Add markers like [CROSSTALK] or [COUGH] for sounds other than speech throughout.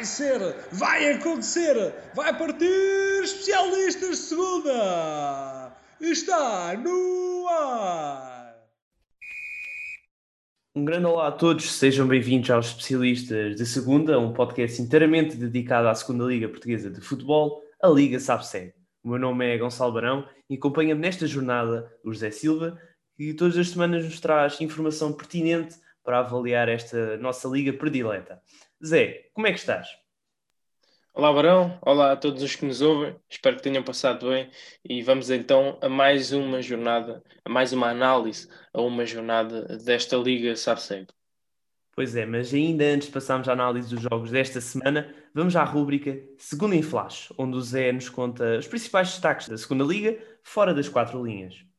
vai ser, vai acontecer, vai partir especialistas segunda. Está no ar. Um grande olá a todos, sejam bem-vindos aos Especialistas de Segunda, um podcast inteiramente dedicado à Segunda Liga Portuguesa de Futebol, a Liga SAPSEG. O meu nome é Gonçalo Barão e acompanha-me nesta jornada o José Silva, que todas as semanas nos traz informação pertinente para avaliar esta nossa liga predileta. Zé, como é que estás? Olá, Barão. Olá a todos os que nos ouvem. Espero que tenham passado bem. E vamos então a mais uma jornada, a mais uma análise a uma jornada desta Liga Sabseg. Pois é, mas ainda antes de passarmos à análise dos jogos desta semana, vamos à rúbrica Segunda em Flash, onde o Zé nos conta os principais destaques da Segunda Liga, fora das quatro linhas.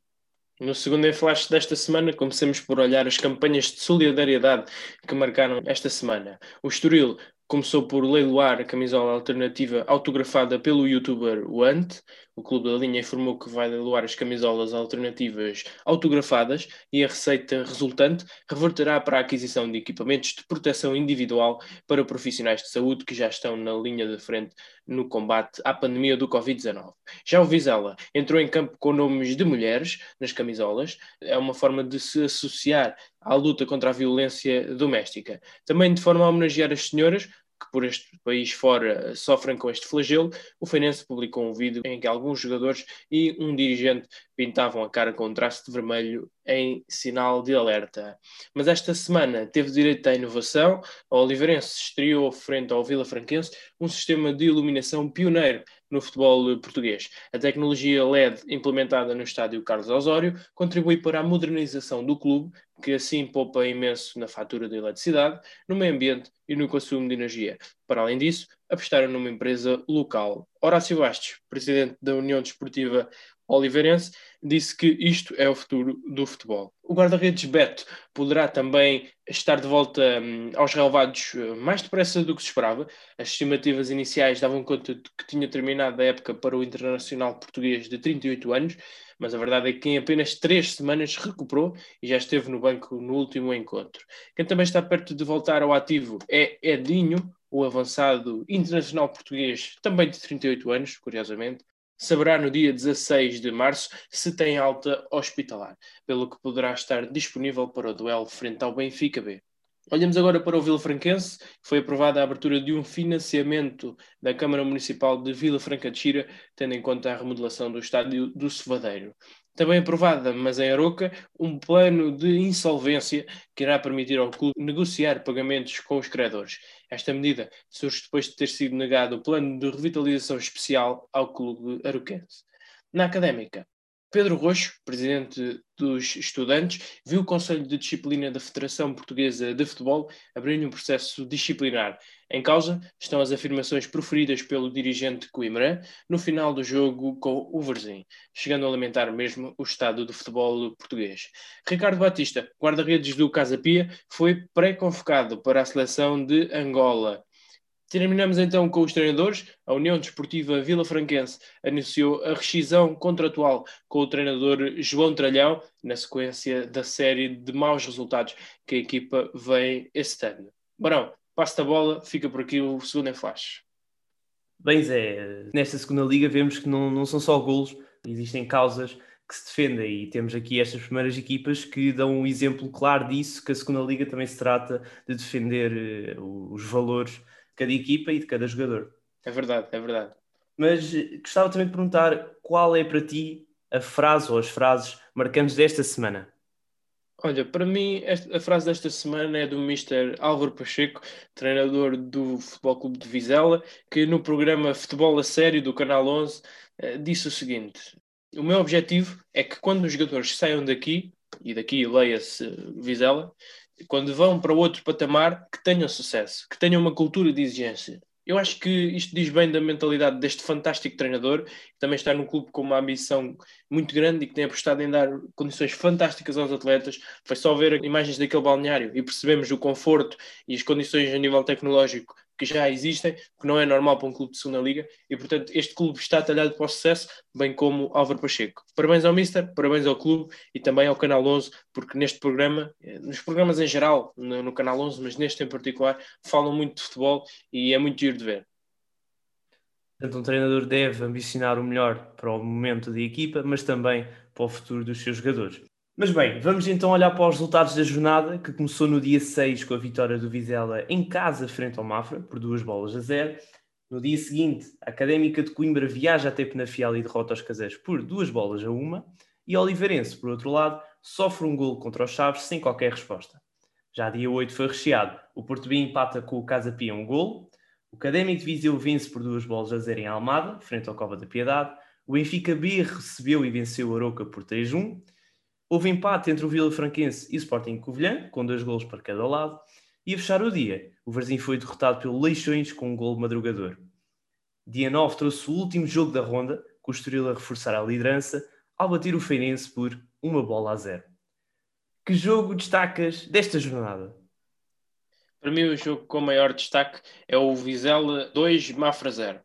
No segundo em flash desta semana, comecemos por olhar as campanhas de solidariedade que marcaram esta semana. O Estoril começou por leiloar a camisola alternativa autografada pelo youtuber Want. O Clube da Linha informou que vai leiloar as camisolas alternativas autografadas e a receita resultante reverterá para a aquisição de equipamentos de proteção individual para profissionais de saúde que já estão na linha de frente no combate à pandemia do Covid-19. Já o Vizela entrou em campo com nomes de mulheres nas camisolas, é uma forma de se associar à luta contra a violência doméstica. Também de forma a homenagear as senhoras, que por este país fora sofrem com este flagelo, o Feirense publicou um vídeo em que alguns jogadores e um dirigente pintavam a cara com um traço de vermelho em sinal de alerta. Mas esta semana teve direito à inovação. A Oliveirense estreou frente ao Vila Franquense um sistema de iluminação pioneiro no futebol português. A tecnologia LED implementada no estádio Carlos Osório contribui para a modernização do clube, que assim poupa imenso na fatura de eletricidade, no meio ambiente e no consumo de energia. Para além disso, apostaram numa empresa local. Horácio Bastos, presidente da União Desportiva Oliveirense, disse que isto é o futuro do futebol. O guarda-redes Beto poderá também estar de volta hum, aos relevados uh, mais depressa do que se esperava. As estimativas iniciais davam conta de que tinha terminado a época para o internacional português de 38 anos, mas a verdade é que em apenas três semanas recuperou e já esteve no banco no último encontro. Quem também está perto de voltar ao ativo é Edinho, o avançado internacional português, também de 38 anos, curiosamente, saberá no dia 16 de março se tem alta hospitalar, pelo que poderá estar disponível para o duelo frente ao Benfica B. Olhamos agora para o Vila Franquense, foi aprovada a abertura de um financiamento da Câmara Municipal de Vila Franca de Xira, tendo em conta a remodelação do estádio do Cevadeiro. Também aprovada, mas em Aroca, um plano de insolvência que irá permitir ao clube negociar pagamentos com os credores. Esta medida surge depois de ter sido negado o plano de revitalização especial ao clube aroquense. Na académica, Pedro Roxo, presidente dos estudantes, viu o Conselho de Disciplina da Federação Portuguesa de Futebol abrir um processo disciplinar. Em causa estão as afirmações proferidas pelo dirigente Coimbra no final do jogo com o Verzim, chegando a lamentar mesmo o estado do futebol português. Ricardo Batista, guarda-redes do Casa Pia, foi pré-convocado para a seleção de Angola. Terminamos então com os treinadores. A União Desportiva Vila Franquense anunciou a rescisão contratual com o treinador João Tralhão, na sequência da série de maus resultados que a equipa vem este ano. Barão, passa a bola, fica por aqui o segundo em flash. Bem, Zé, nesta segunda liga vemos que não, não são só golos, existem causas que se defendem e temos aqui estas primeiras equipas que dão um exemplo claro disso, que a segunda liga também se trata de defender uh, os valores cada equipa e de cada jogador. É verdade, é verdade. Mas eh, gostava também de perguntar qual é para ti a frase ou as frases marcantes desta semana? Olha, para mim a frase desta semana é do Mr. Álvaro Pacheco, treinador do Futebol Clube de Vizela, que no programa Futebol a Sério do Canal 11 eh, disse o seguinte: O meu objetivo é que quando os jogadores saiam daqui, e daqui leia-se Vizela, quando vão para outro patamar, que tenham sucesso, que tenham uma cultura de exigência. Eu acho que isto diz bem da mentalidade deste fantástico treinador, que também está num clube com uma ambição muito grande e que tem apostado em dar condições fantásticas aos atletas. Foi só ver imagens daquele balneário e percebemos o conforto e as condições a nível tecnológico que já existem, que não é normal para um clube de segunda liga, e portanto este clube está talhado para o sucesso, bem como Álvaro Pacheco. Parabéns ao Mister, parabéns ao clube e também ao Canal 11, porque neste programa, eh, nos programas em geral, no, no Canal 11, mas neste em particular, falam muito de futebol e é muito giro de ver. Portanto, um treinador deve ambicionar o melhor para o momento da equipa, mas também para o futuro dos seus jogadores. Mas bem, vamos então olhar para os resultados da jornada, que começou no dia 6 com a vitória do Vizela em casa frente ao Mafra, por duas bolas a zero. No dia seguinte, a Académica de Coimbra viaja até Penafiel e derrota os caseiros por duas bolas a uma. E Oliveirense, por outro lado, sofre um gol contra os Chaves sem qualquer resposta. Já dia 8 foi recheado. O Porto B empata com o Casa Pia um gol. O Académico de Viseu vence por duas bolas a zero em Almada, frente ao Cova da Piedade. O Benfica B recebeu e venceu o Aroca por 3-1. Houve empate entre o Vila Franquense e o Sporting Covilhã, com dois golos para cada lado. E a fechar o dia, o Varzim foi derrotado pelo Leixões com um gol madrugador. Dia 9 trouxe o último jogo da ronda, com o Estoril a reforçar a liderança, ao bater o Feirense por uma bola a zero. Que jogo destacas desta jornada? Para mim, o jogo com maior destaque é o Vizela 2, Mafra 0.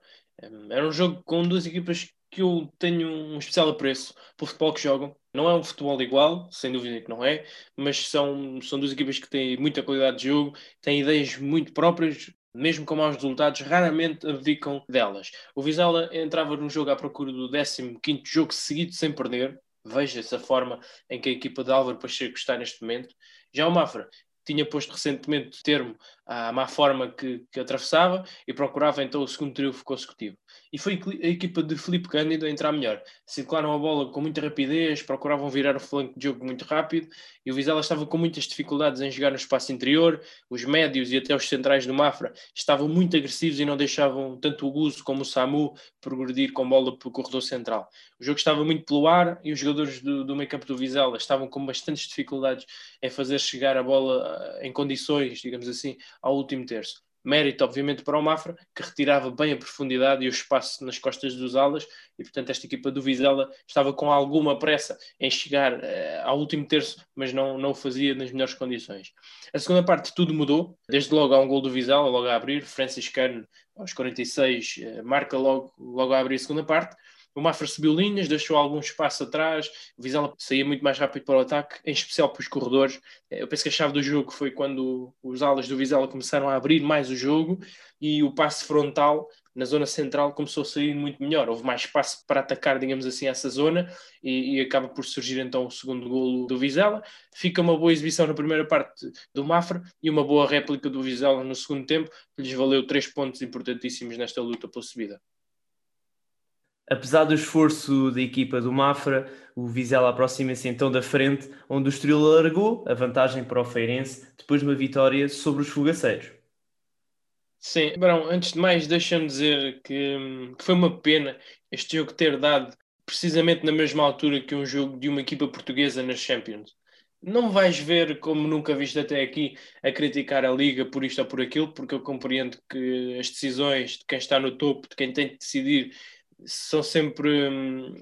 Era um jogo com duas equipas que eu tenho um especial apreço pelo futebol que jogam. Não é um futebol igual, sem dúvida que não é, mas são, são duas equipas que têm muita qualidade de jogo, têm ideias muito próprias, mesmo com maus resultados, raramente abdicam delas. O Vizela entrava num jogo à procura do 15 jogo seguido sem perder. Veja essa forma em que a equipa de Álvaro Pacheco está neste momento. Já o Mafra tinha posto recentemente termo à má forma que, que, atravessava e procurava então o segundo triunfo consecutivo. E foi a equipa de Felipe Cândido a entrar melhor. Circularam a bola com muita rapidez, procuravam virar o flanco de jogo muito rápido e o Vizela estava com muitas dificuldades em jogar no espaço interior. Os médios e até os centrais do Mafra estavam muito agressivos e não deixavam tanto o Guzo como o Samu progredir com bola pelo corredor central. O jogo estava muito pelo ar e os jogadores do, do meio campo do Vizela estavam com bastantes dificuldades em fazer chegar a bola eh, em condições, digamos assim, ao último terço. Mérito, obviamente, para o Mafra, que retirava bem a profundidade e o espaço nas costas dos alas, e portanto esta equipa do Vizela estava com alguma pressa em chegar uh, ao último terço, mas não, não o fazia nas melhores condições. A segunda parte tudo mudou, desde logo há um gol do Vizela, logo a abrir, Francis Kern aos 46 uh, marca logo, logo a abrir a segunda parte, o Mafra subiu linhas, deixou algum espaço atrás, o Vizela saía muito mais rápido para o ataque, em especial para os corredores. Eh, eu penso que a chave do jogo foi quando os alas do Vizela começaram a abrir mais o jogo e o passe frontal na zona central começou a sair muito melhor. Houve mais espaço para atacar, digamos assim, essa zona e, e acaba por surgir então o segundo golo do Vizela. Fica uma boa exibição na primeira parte do Mafra e uma boa réplica do Vizela no segundo tempo, que lhes valeu três pontos importantíssimos nesta luta pela subida. Apesar do esforço da equipa do Mafra, o Vizela aproxima-se então da frente, onde o Estoril alargou a vantagem para o Feirense depois de uma vitória sobre os fogaceiros. Sim, Brão, antes de mais, deixa-me dizer que, que, foi uma pena este jogo ter dado precisamente na mesma altura que um jogo de uma equipa portuguesa nas Champions. Não vais ver, como nunca viste até aqui, a criticar a Liga por isto ou por aquilo, porque eu compreendo que as decisões de quem está no topo, de quem tem de decidir, são sempre hum,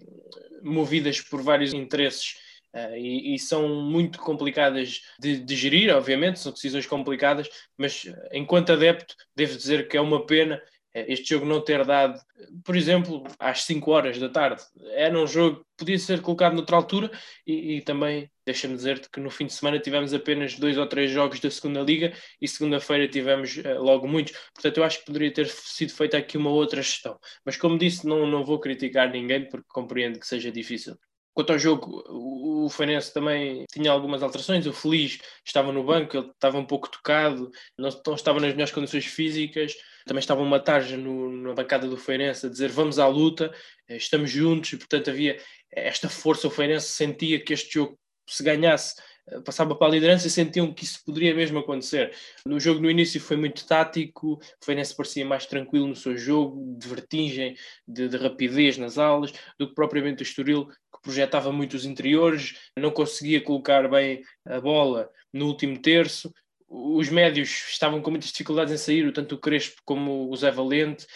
movidas por vários interesses uh, e, e, são muito complicadas de, de, gerir, obviamente, são decisões complicadas, mas enquanto adepto, devo dizer que é uma pena este jogo não ter dado, por exemplo, às 5 horas da tarde. Era um jogo que podia ser colocado noutra altura e, e também, deixa-me dizer-te que no fim de semana tivemos apenas dois ou três jogos da segunda Liga e segunda-feira tivemos uh, logo muitos. Portanto, eu acho que poderia ter sido feita aqui uma outra gestão. Mas como disse, não, não vou criticar ninguém porque compreendo que seja difícil. Quanto ao jogo, o Feirense também tinha algumas alterações. O Feliz estava no banco, ele estava um pouco tocado, não estava nas melhores condições físicas. Também estava uma tarja no, na bancada do Feirense a dizer vamos à luta, eh, estamos juntos, e portanto havia esta força. O Feirense sentia que este jogo, se ganhasse, eh, passava para a liderança e sentiam que isso poderia mesmo acontecer. No jogo no início foi muito tático, o Feirense parecia mais tranquilo no seu jogo, de vertigem, de, de rapidez nas aulas, do que propriamente o Estoril, que projetava muito os interiores, não conseguia colocar bem a bola no último terço. Os médios estavam com muitas dificuldades em sair, tanto o Crespo como o Zé Valente,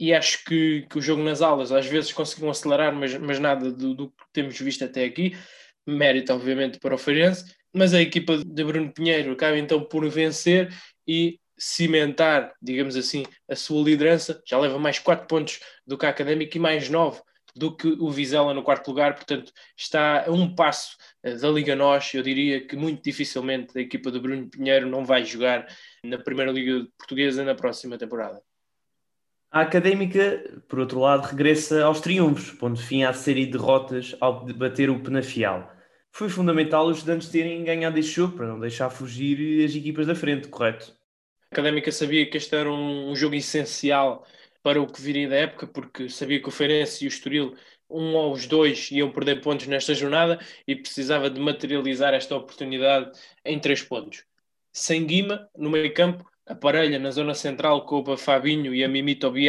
e acho que, que o jogo nas aulas às vezes conseguiam acelerar, mas, mas nada do, do que temos visto até aqui. Mérito obviamente para o Feirense, mas a equipa de Bruno Pinheiro acaba então por vencer e cimentar, digamos assim, a sua liderança, já leva mais 4 pontos do que a Académica e mais 9 do que o Vizela no quarto lugar, portanto está a um passo eh, da Liga Nós, eu diria que muito dificilmente a equipa do Bruno Pinheiro não vai jogar na Primeira Liga Portuguesa na próxima temporada. A Académica, por outro lado, regressa aos triunfos, pondo fim à série de derrotas ao debater o Penafiel. Foi fundamental os estudantes terem ganhado este jogo para não deixar fugir as equipas da frente, correto? A Académica sabia que este era um, jogo essencial para o que viria da época, porque sabia que o Feirense e o Estoril, um ou os dois, iam perder pontos nesta jornada e precisava de materializar esta oportunidade em três pontos. Sem Guima, no meio campo, a parelha na zona central com o Fabinho e a Mimito BI,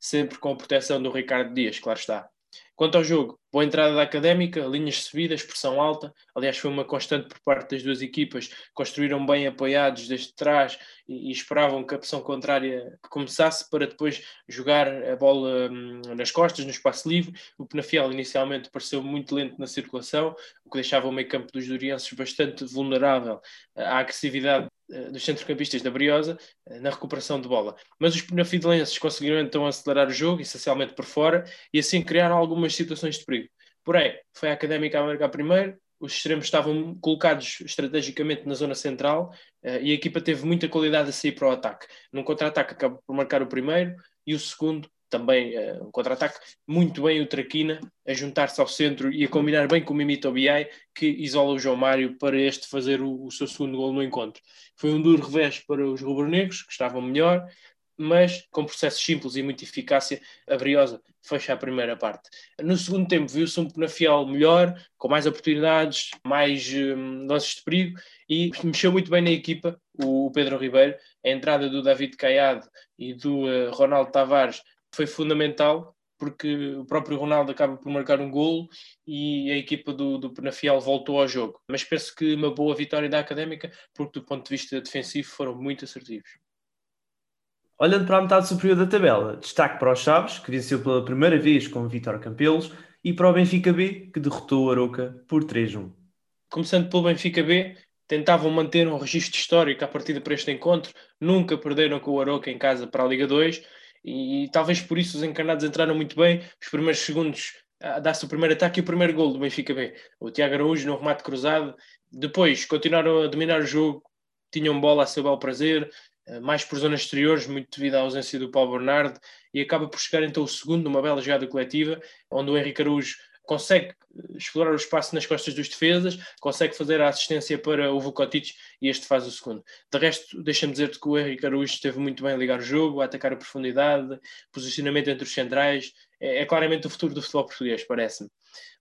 sempre com a proteção do Ricardo Dias, claro está. Quanto ao jogo, boa entrada da Académica, linhas subidas, pressão alta. Aliás, foi uma constante por parte das duas equipas. Construíram bem apoiados desde trás e, e esperavam que a pressão contrária começasse para depois jogar a bola hum, nas costas, no espaço livre. O Penafiel inicialmente pareceu muito lento na circulação, o que deixava o meio campo dos durienses bastante vulnerável à agressividade eh, dos centrocampistas da Briosa eh, na recuperação de bola. Mas os penafidelenses conseguiram então acelerar o jogo, essencialmente por fora, e assim criaram algumas situações de perigo. Porém, foi a Académica a marcar primeiro, os extremos estavam colocados estrategicamente na zona central uh, e a equipa teve muita qualidade a sair para o ataque. Num contra-ataque acabou por marcar o primeiro e o segundo também uh, um contra-ataque, muito bem o Traquina a juntar-se ao centro e a combinar bem com o Mimito Biai, que isola o João Mário para este fazer o, o seu segundo gol no encontro. Foi um duro revés para os rubro-negros, que estavam melhor, mas com processos simples e muita eficácia, a Briosa fecha a primeira parte. No segundo tempo viu-se um Penafiel melhor, com mais oportunidades, mais um, lances de perigo e mexeu muito bem na equipa o, Pedro Ribeiro. A entrada do David Caiado e do uh, Ronaldo Tavares foi fundamental porque o próprio Ronaldo acaba por marcar um golo e a equipa do, do Penafiel voltou ao jogo. Mas penso que uma boa vitória da Académica, porque do ponto de vista defensivo foram muito assertivos. Olhando para a metade superior da tabela, destaque para os Chaves, que venceu pela primeira vez com o Vitor Campelos, e para o Benfica B, que derrotou o Aroca por 3-1. Começando pelo Benfica B, tentavam manter um registro histórico a partir para este encontro, nunca perderam com o Aroca em casa para a Liga 2, e, e talvez por isso os encarnados entraram muito bem, os primeiros segundos a dar-se o primeiro ataque e o primeiro gol do Benfica B. O Tiago Araújo no remate cruzado, depois continuaram a dominar o jogo, tinham bola a seu bel prazer, mais por zonas exteriores, muito devido à ausência do Paulo Bernardo, e acaba por chegar então o segundo, numa bela jogada coletiva, onde o Henrique Araújo consegue eh, explorar o espaço nas costas dos defesas, consegue fazer a assistência para o Vukotic e este faz o segundo. De resto, deixa-me dizer-te que o Henrique Araújo esteve muito bem a ligar o jogo, a atacar a profundidade, posicionamento entre os centrais, é, é claramente o futuro do futebol português, parece-me.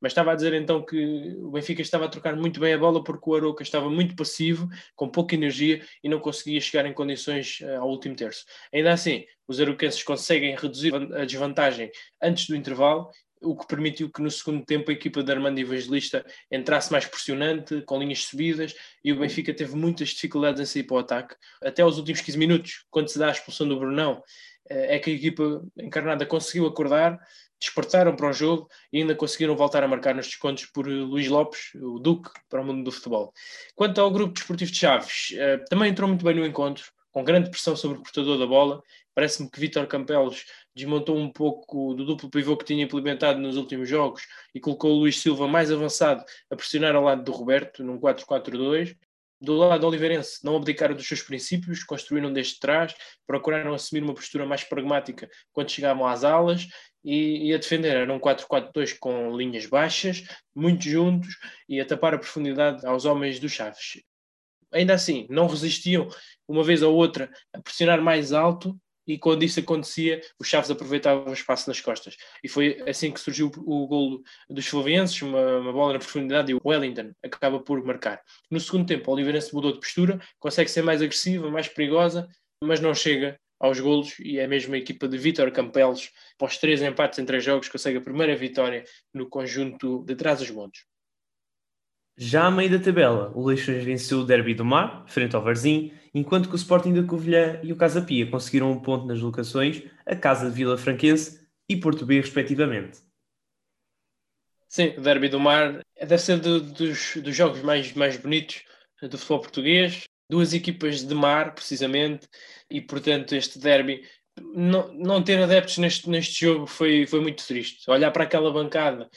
Mas estava a dizer então que o Benfica estava a trocar muito bem a bola porque o Aroca estava muito passivo, com pouca energia e não conseguia chegar em condições uh, ao último terço. Ainda assim, os aroquenses conseguem reduzir a desvantagem antes do intervalo o que permitiu que no segundo tempo a equipa de Armando Evangelista entrasse mais pressionante, com linhas subidas, e o Benfica teve muitas dificuldades em sair para o ataque. Até aos últimos 15 minutos, quando se dá a expulsão do Brunão, eh, é que a equipa encarnada conseguiu acordar, despertaram para o jogo e ainda conseguiram voltar a marcar nos descontos por Luís Lopes, o Duque, para o mundo do futebol. Quanto ao grupo desportivo de Chaves, eh, também entrou muito bem no encontro, com grande pressão sobre o portador da bola. Parece-me que Vítor Campelos desmontou um pouco do duplo pivô que tinha implementado nos últimos jogos e colocou o Luís Silva mais avançado a pressionar ao lado do Roberto, num 4-4-2. Do lado do Oliveirense, não abdicaram dos seus princípios, construíram desde trás, procuraram assumir uma postura mais pragmática quando chegavam às alas e, e a defender. Era um 4-4-2 com linhas baixas, muito juntos e a tapar a profundidade aos homens do Chaves. Ainda assim, não resistiam uma vez ou outra a pressionar mais alto e quando isso acontecia, os Chaves aproveitavam o espaço nas costas. E foi assim que surgiu o golo dos Fluvienses, uma, uma, bola na profundidade e o Wellington acaba por marcar. No segundo tempo, o Oliveirense mudou de postura, consegue ser mais agressiva, mais perigosa, mas não chega aos golos e é mesmo a equipa de Vítor Campelos, após três empates em três jogos, consegue a primeira vitória no conjunto de Trás-os-Montes. Já a meio da tabela, o Leixões venceu o Derby do Mar, frente ao Varzim, enquanto que o Sporting da Covilhã e o Casa Pia conseguiram um ponto nas locações, a Casa de Vila Franquense e Porto B, respectivamente. Sim, o Derby do Mar deve ser do, dos, dos jogos mais, mais bonitos do futebol português. Duas equipas de mar, precisamente, e portanto este derby não, não ter adeptos neste, neste jogo foi, foi muito triste. Olhar para aquela bancada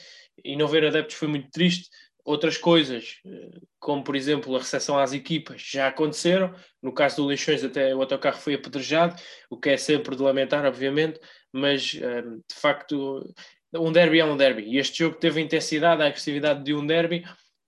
e não ver adeptos foi muito triste. Outras coisas, eh, como por exemplo a recepção às equipas, já aconteceram. No caso do Leixões, até o autocarro foi apedrejado, o que é sempre de lamentar, obviamente, mas eh, de facto, um derby é um derby. E este jogo teve a intensidade, a agressividade de um derby,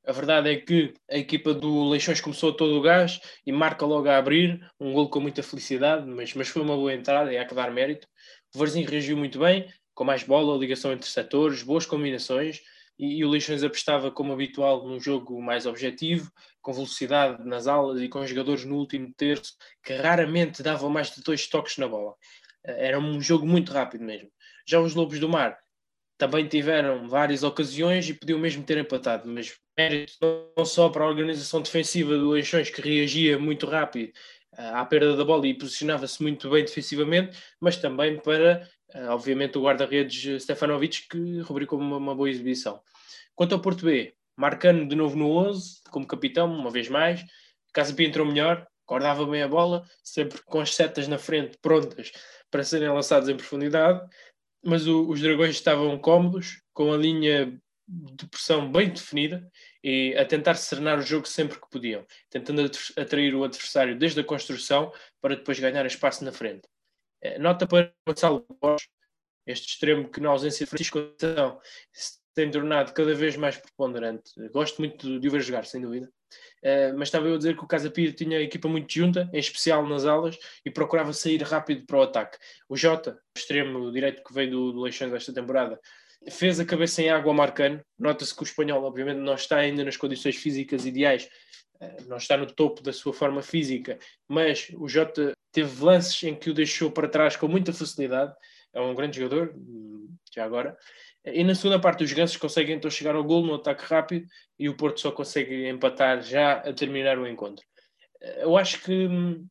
a verdade é que a equipa do Leixões começou todo o gás e marca logo a abrir, um gol com muita felicidade, mas, mas foi uma boa entrada e há que dar mérito. O Varzinho reagiu muito bem, com mais bola, ligação entre setores, boas combinações, e, e o Leixões apostava, como habitual, num jogo mais objetivo, com velocidade nas alas e com jogadores no último terço, que raramente davam mais de dois toques na bola. Era um jogo muito rápido mesmo. Já os Lobos do Mar também tiveram várias ocasiões e podiam mesmo ter empatado, mas não só para a organização defensiva do Leixões, que reagia muito rápido eh, à perda da bola e posicionava-se muito bem defensivamente, mas também para, eh, obviamente, o guarda-redes Stefanovic, que rubricou uma, uma boa exibição. Quanto ao Porto B, marcando de novo no 11, como capitão, uma vez mais, Casa Pia entrou melhor, guardava bem a bola, sempre com as setas na frente prontas para serem lançadas em profundidade, mas o, os dragões estavam cómodos, com a linha de pressão bem definida e a tentar serenar o jogo sempre que podiam, tentando atrair o adversário desde a construção para depois ganhar espaço na frente. Eh, nota para Gonçalo Borges, este extremo que na ausência de Francisco se tem tornado cada vez mais preponderante. Gosto muito de o ver jogar, sem dúvida. Uh, mas estava eu a dizer que o Casa Pia tinha a equipa muito junta, em especial nas alas, e procurava sair rápido para o ataque. O Jota, extremo direito que veio do, do Leixões esta temporada, fez a cabeça em água ao Marcano. Nota-se que o espanhol, obviamente, não está ainda nas condições físicas ideais, uh, não está no topo da sua forma física, mas o Jota teve lances em que o deixou para trás com muita facilidade. É um grande jogador, já agora. E na segunda parte, os Gansos conseguem então chegar ao gol no ataque rápido e o Porto só consegue empatar já a terminar o encontro. Eu acho que hum,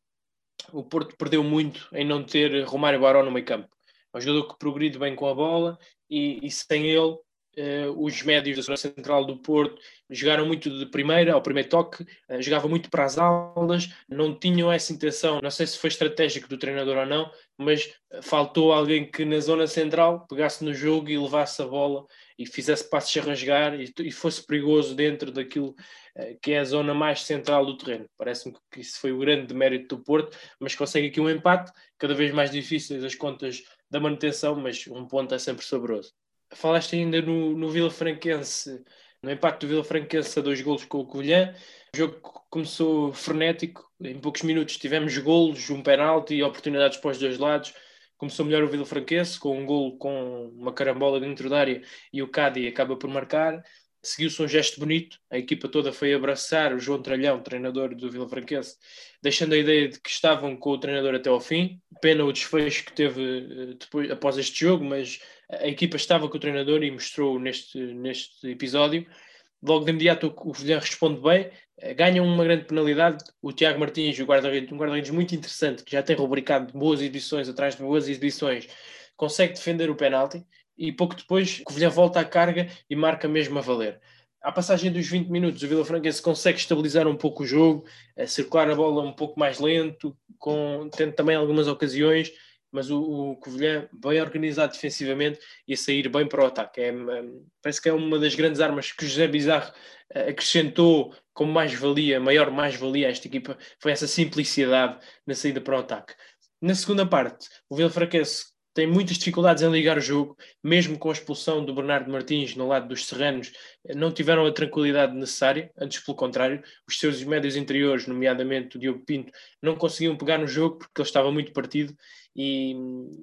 o Porto perdeu muito em não ter Romário Barão no meio campo. É um jogador que progride bem com a bola e, e sem ele Uh, os médios da zona central do Porto jogaram muito de primeira, ao primeiro toque, uh, jogavam muito para as aulas, não tinham essa intenção, não sei se foi estratégico do treinador ou não, mas faltou alguém que na zona central pegasse no jogo e levasse a bola e fizesse passos a rasgar e, e fosse perigoso dentro daquilo uh, que é a zona mais central do terreno. Parece-me que isso foi o grande mérito do Porto, mas consegue aqui um empate, cada vez mais difíceis as contas da manutenção, mas um ponto é sempre saboroso falaste ainda no, no Vila Franquense, no empate do Vila Franquense a dois golos com o Covilhã. O jogo começou frenético, em poucos minutos tivemos golos, um penalti e oportunidades para os dois lados. Começou melhor o Vila Franquense, com um golo com uma carambola dentro da área e o Cádiz acaba por marcar. Seguiu-se um gesto bonito, a equipa toda foi abraçar o João Tralhão, treinador do Vila Franquense, deixando a ideia de que estavam com o treinador até ao fim. Pena o desfecho que teve eh, depois, após este jogo, mas a equipa estava com o treinador e mostrou neste, neste episódio. Logo de imediato o Vilhã responde bem, eh, ganha uma grande penalidade. O Tiago Martins, o guarda-redes, um guarda-redes muito interessante, que já tem rubricado boas exibições atrás de boas exibições, consegue defender o penalti e pouco depois o Vilhã volta à carga e marca mesmo a valer. À passagem dos 20 minutos, o Vila Franquense consegue estabilizar um pouco o jogo, circular a bola um pouco mais lento, com, tendo também algumas ocasiões, mas o, o Covilhã bem organizado defensivamente e a sair bem para o ataque. É, parece que é uma das grandes armas que José Bizarro eh, acrescentou como mais-valia, maior mais-valia a esta equipa, foi essa simplicidade na saída para o ataque. Na segunda parte, o Vila Fraquense tem muitas dificuldades em ligar o jogo, mesmo com a expulsão do Bernardo Martins no lado dos Serranos, não tiveram a tranquilidade necessária, antes pelo contrário, os seus médios interiores, nomeadamente o Diogo Pinto, não conseguiam pegar no jogo porque ele estava muito partido e,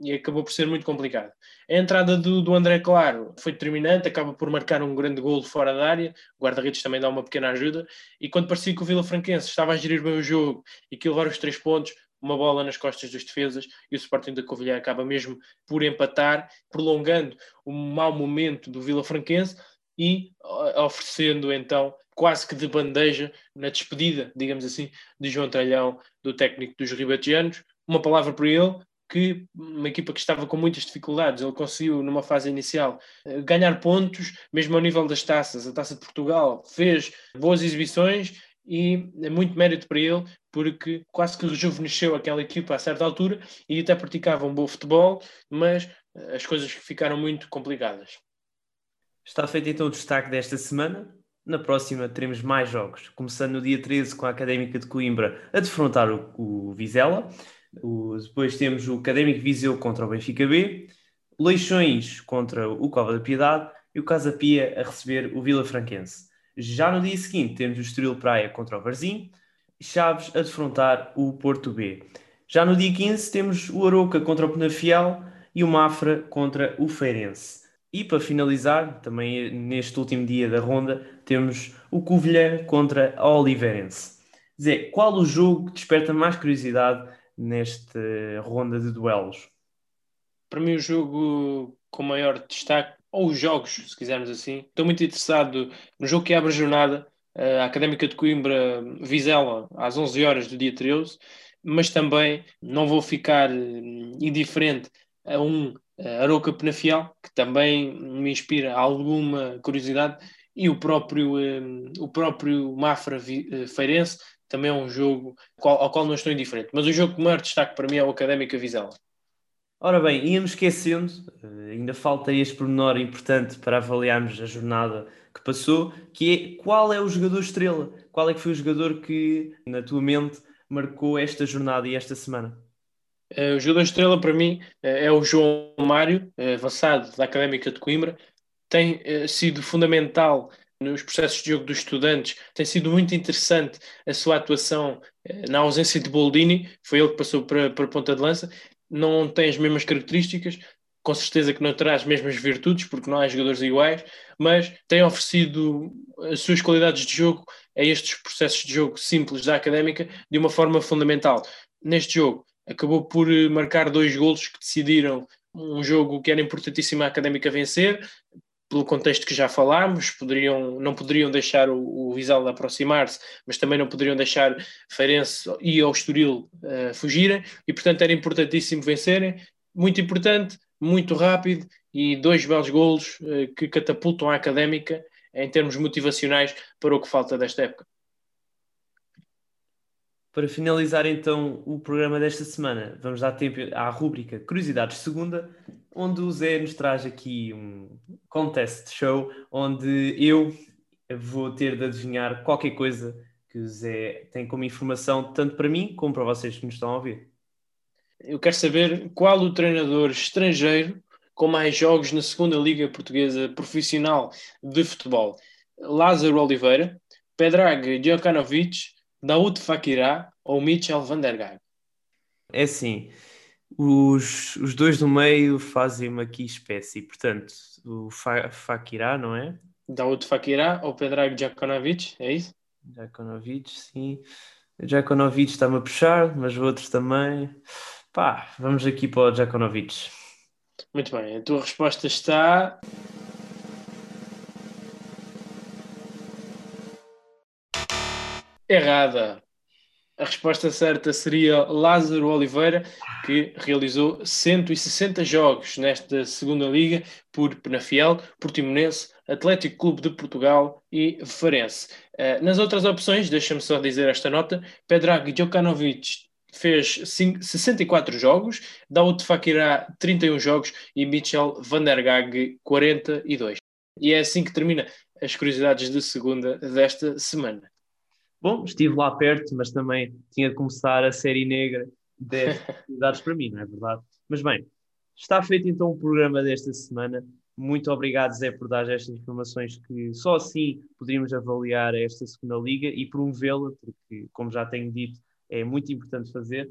e acabou por ser muito complicado. A entrada do, do, André Claro foi determinante, acaba por marcar um grande golo fora da área, o guarda-redes também dá uma pequena ajuda, e quando parecia que o Vila Franquense estava a gerir bem o jogo e que levar os três pontos, uma bola nas costas dos defesas e o Sporting da Covilhã acaba mesmo por empatar, prolongando o mau momento do Vila Franquense e oferecendo então quase que de bandeja na despedida, digamos assim, de João Tralhão, do técnico dos Ribatianos. Uma palavra para ele, que uma equipa que estava com muitas dificuldades, ele conseguiu numa fase inicial eh, ganhar pontos, mesmo ao nível das taças, a Taça de Portugal, fez boas exibições e é muito mérito para ele, porque quase que rejuvenesceu aquela equipa a certa altura e até praticava um bom futebol, mas eh, as coisas ficaram muito complicadas. Está feito então o destaque desta semana. Na próxima teremos mais jogos, começando no dia 13 com a Académica de Coimbra a defrontar o, o Vizela. O, depois temos o Académico Viseu contra o Benfica B, Leixões contra o Cova da Piedade e o Casa Pia a receber o Vila Franquense. Já no dia seguinte temos o Estoril Praia contra o Varzim, Chaves a defrontar o Porto B. Já no dia 15 temos o Aroca contra o Penafiel e o Mafra contra o Feirense. E para finalizar, também neste último dia da ronda, temos o Covilhã contra a Oliveirense. Zé, qual o jogo que desperta mais curiosidade nesta ronda de duelos? Para mim, o jogo com maior destaque ou os jogos, se quisermos assim. Estou muito interessado no jogo que abre a jornada, a Académica de Coimbra Vizela, às 11 horas do dia 13, mas também não vou ficar hum, indiferente a um Aroca Penafiel, que também me inspira alguma curiosidade, e o próprio, o próprio Mafra eh, Feirense, também é um jogo ao qual não estou indiferente. Mas o jogo que maior destaque para mim é o Académica Vizela. Ora bem, íamos esquecendo, eh, ainda falta este pormenor importante para avaliarmos a jornada que passou, que é qual é o jogador estrela? Qual é que foi o jogador que, na tua mente, marcou esta jornada e esta semana? Uh, o jogador estrela para mim uh, é o João Mário, avançado da Académica de Coimbra. Tem sido fundamental nos processos de jogo dos estudantes. Tem sido muito interessante a sua atuação na ausência de Boldini. Foi ele que passou para, para a ponta de lança não tem as mesmas características, com certeza que não terá as mesmas virtudes, porque não há jogadores iguais, mas tem oferecido as suas qualidades de jogo a estes processos de jogo simples da académica de uma forma fundamental. Neste jogo, acabou por eh, marcar dois golos que decidiram um jogo que era importantíssimo a académica vencer, pelo contexto que já falámos, poderiam, não poderiam deixar o, o Vizal aproximar-se, mas também não poderiam deixar Feirense e o Estoril uh, fugirem, e portanto era importantíssimo vencerem, muito importante, muito rápido, e dois belos golos uh, que catapultam a Académica em termos motivacionais para o que falta desta época. Para finalizar então o programa desta semana, vamos dar tempo à rúbrica Curiosidades Segunda, onde o Zé nos traz aqui um contest show, onde eu vou ter de adivinhar qualquer coisa que o Zé tem como informação, tanto para mim como para vocês que nos estão a ouvir. Eu quero saber qual o treinador estrangeiro com mais jogos na segunda Liga Portuguesa Profissional de Futebol. Lázaro Oliveira, Pedrag Djokanovic, Daoud Fakirá ou Mitchell van der Gaag? É assim, os, os dois do meio fazem-me aqui espécie, portanto, o Fa Fakirá, não é? Daoud Fakirá ou Pedrag Djakonovic, é isso? Djakonovic, sim. Djakonovic está-me a puxar, mas outros também. Pá, vamos aqui para o Djakonovic. Muito bem, a tua resposta está Errada. A resposta certa seria Lázaro Oliveira, que realizou 160 jogos nesta segunda liga por Penafiel, Portimonense, Atlético Clube de Portugal e Farense. Eh, nas outras opções, deixa-me só dizer esta nota, Pedrag Djokanovic fez 64 jogos, Daoud Fakirá 31 jogos e Michel Van der Gag 42. E é assim que termina as curiosidades de segunda desta semana. Bom, estive lá perto, mas também tinha de começar a série negra de atividades [LAUGHS] para mim, não é verdade? Mas bem, está feito então o programa desta semana. Muito obrigado, Zé, por dar estas informações que só assim poderíamos avaliar esta segunda liga e promovê-la, porque, como já tenho dito, é muito importante fazer.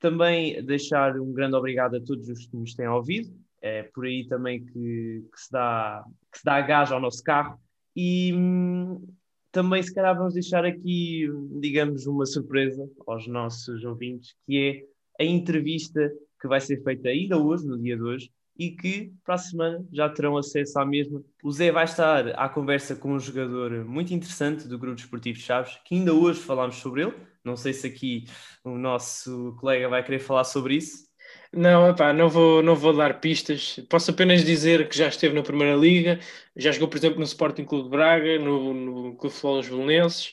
Também deixar um grande obrigado a todos os que nos têm ouvido. É por aí também que, que se, dá, que se dá gás ao nosso carro. E hum, também se calhar vamos deixar aqui, digamos, uma surpresa aos nossos ouvintes, que é a entrevista que vai ser feita ainda hoje, no dia de hoje, e que para a semana já terão acesso à mesma. O Zé vai estar à conversa com um jogador muito interessante do Grupo Desportivo de Chaves, que ainda hoje falámos sobre ele. Não sei se aqui o nosso colega vai querer falar sobre isso. Não, epá, não, vou, não vou dar pistas. Posso apenas dizer que já esteve na Primeira Liga, já jogou, por exemplo, no Sporting Clube de Braga, no, no Clube de Futebol dos Belenenses,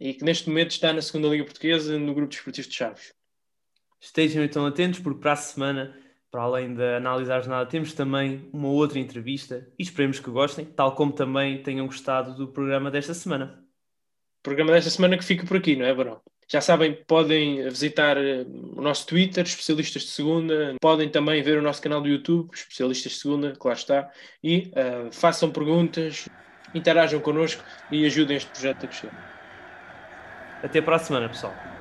e que neste momento está na segunda Liga Portuguesa no grupo desportivo de Chaves. Estejam então atentos, porque para a semana, para além de analisar a jornada, temos também uma outra entrevista e esperemos que gostem, tal como também tenham gostado do programa desta semana. O programa desta semana que fica por aqui, não é, Barão? Já sabem, podem visitar eh, o nosso Twitter, Especialistas de Segunda, podem também ver o nosso canal do YouTube, Especialistas de Segunda, lá está, e uh, façam perguntas, interajam connosco e ajudem este projeto a crescer. Até para a semana, pessoal.